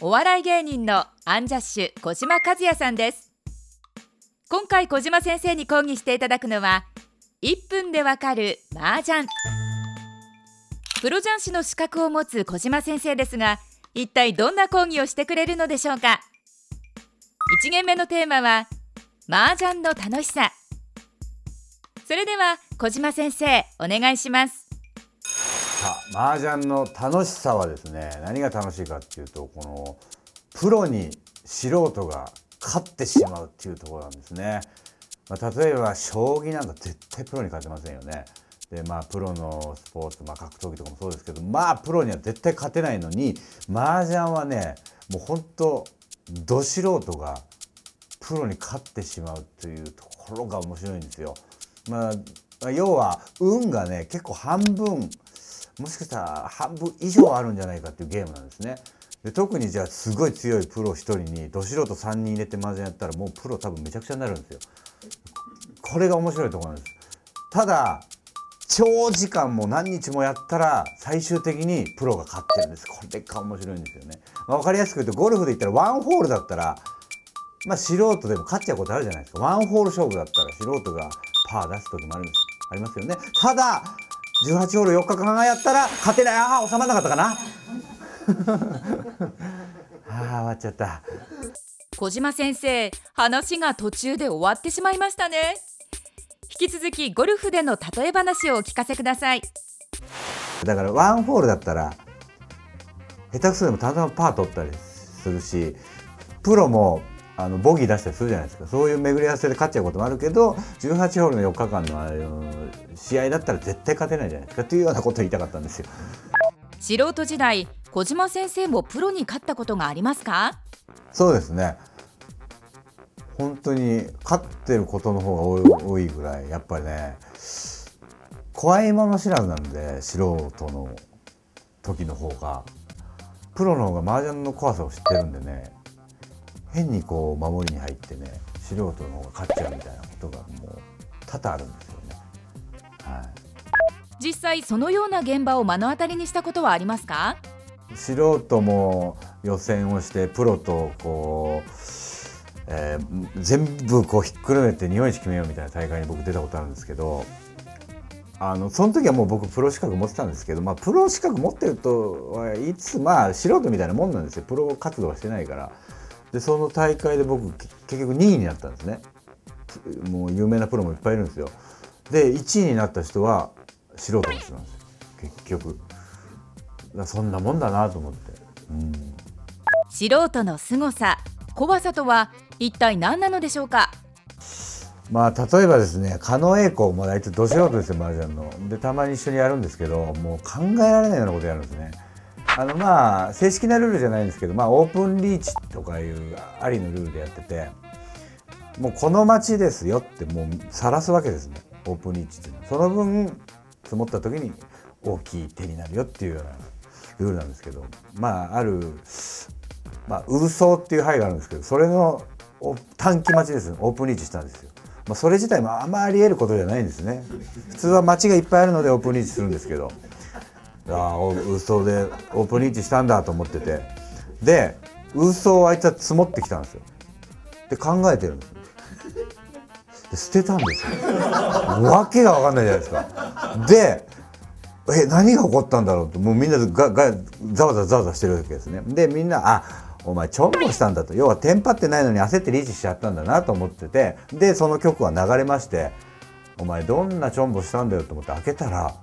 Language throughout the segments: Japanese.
お笑い芸人のアンジャッシュ小島和也さんです。今回小島先生に講義していただくのは1分でわかる麻雀。プロ雀士の資格を持つ小島先生ですが一体どんな講義をしてくれるのでしょうか。1限目のテーマは麻雀の楽しさ。それでは小島先生お願いします。さあ麻雀の楽しさはですね何が楽しいかっていうとこのプロに素人が勝ってしまうっていうところなんですね、まあ、例えば将棋なんか絶対プロに勝てませんよねでまあプロのスポーツ、まあ、格闘技とかもそうですけどまあプロには絶対勝てないのに麻雀はねもうほんとど素人がプロに勝ってしまうというところが面白いんですよ。まあ、要は運がね結構半分もしかしたら半分以上あるんじゃないかっていうゲームなんですね。で特にじゃあすごい強いプロ1人にど素人3人入れて麻雀やったらもうプロ多分めちゃくちゃになるんですよ。これが面白いところなんです。ただ長時間も何日もやったら最終的にプロが勝ってるんですこれが面白いんですよね、まあ、分かりやすく言うとゴルフで言ったらワンホールだったらまあ素人でも勝っちゃうことあるじゃないですかワンホール勝負だったら素人がパー出す時もあるんですありますよねただ18ホール4日間やったら勝てない。ああ収まらなかったかな。ああ終わっちゃった。小島先生話が途中で終わってしまいましたね。引き続きゴルフでの例え話をお聞かせください。だからワンホールだったら下手くそでもたまたまパー取ったりするしプロもあのボギー出したりするじゃないですか。そういう巡り合わせで勝っちゃうこともあるけど18ホールの4日間のあの試合だったら絶対勝てないじゃないですか。というようなことを言いたかったんですよ。素人時代小島先生もプロに勝ったことがありますか？そうですね。本当に勝ってることの方が多いぐらいやっぱりね怖いもの知らずなんで素人の時の方が。プロの方が麻雀の怖さを知ってるんでね変にこう守りに入ってね素人の方が勝っちゃうみたいなことがもう多々あるんですよね。はい、実際そのような現場を目の当たりにしたことはありますか？素人も予選をしてプロとこうえー、全部こうひっくるめて日本一決めようみたいな大会に僕出たことあるんですけどあのその時はもう僕プロ資格持ってたんですけど、まあ、プロ資格持ってるとはいつまあ素人みたいなもんなんですよ。プロ活動はしてないからでその大会で僕結局2位になったんですね。もう有名なプロもいっぱいいるんですよ。で1位になった人は素人の人なんですよ。結局。そんなもんだなと思って、うん、素人の凄さ。怖さとは一体何なのでしょうか？まあ例えばですね狩野英孝も大体ど素人ですよ麻雀の。でたまに一緒にやるんですけどもう考えられないようなことやるんですねあのまあ正式なルールじゃないんですけどまあオープンリーチとかいうありのルールでやっててもうこの街ですよってもう晒すわけですね。オープンリーチってその分積もった時に大きい手になるよっていうようなルールなんですけどまああるまあ、ウソっていう牌があるんですけどそれの短期待ちですオープンリーチしたんですよ、まあ、それ自体もあまり得ることじゃないんですね。普通は街がいっぱいあるのでオープンリーチするんですけど。ああウルソーでオープンリーチしたんだと思ってて。でウルソーをあいつは積もってきたんですよ。で考えてるんですで捨てたんですよ。わけが分かんないじゃないですか。でえ何が起こったんだろうと。もうみんなががざわざわざわざしてるわけですね。でみんなあお前ちょんぼしたんだと。要はテンパってないのに焦ってリーチしちゃったんだなと思ってて。でその曲は流れましてお前どんなちょんぼしたんだよと思って開けたら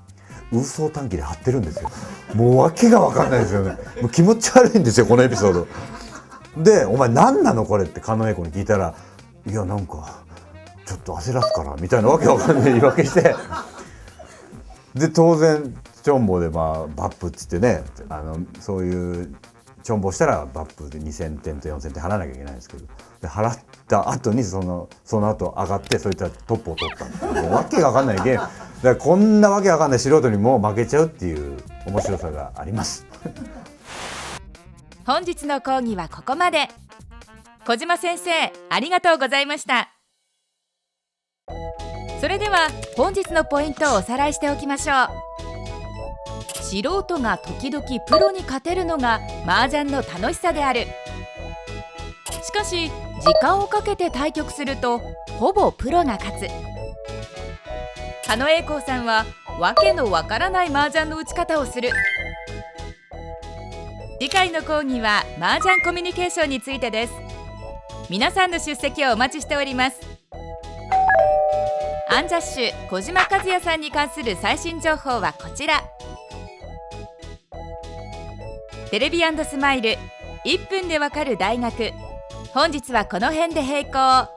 嘘短期で貼ってるんですよ。もう訳が分かんないですよね。もう気持ち悪いんですよこのエピソード。で「お前何なのこれ」って狩野英孝に聞いたら「いやなんかちょっと焦らすから」みたいなわけわかんない言い訳して。で当然チョンボでまあバップっつってねあのそういうちょんぼしたらバップで2000点と4000点払わなきゃいけないんですけど。で払った後にそのその後上がってそういつはトップを取ったんですもうわけが分かんないゲーム。だからこんなわけわかんない素人にも負けちゃうっていう面白さがあります。本日の講義はここまで。小島先生ありがとうございました。それでは本日のポイントをおさらいしておきましょう。素人が時々プロに勝てるのが麻雀の楽しさである。しかし時間をかけて対局するとほぼプロが勝つ。狩野英孝さんはわけのわからない麻雀の打ち方をする。次回の講義は麻雀コミュニケーションについてです。皆さんの出席をお待ちしております。アンジャッシュ小島和也さんに関する最新情報はこちら。テレビスマイル。1分でわかる大学。本日はこの辺で閉校。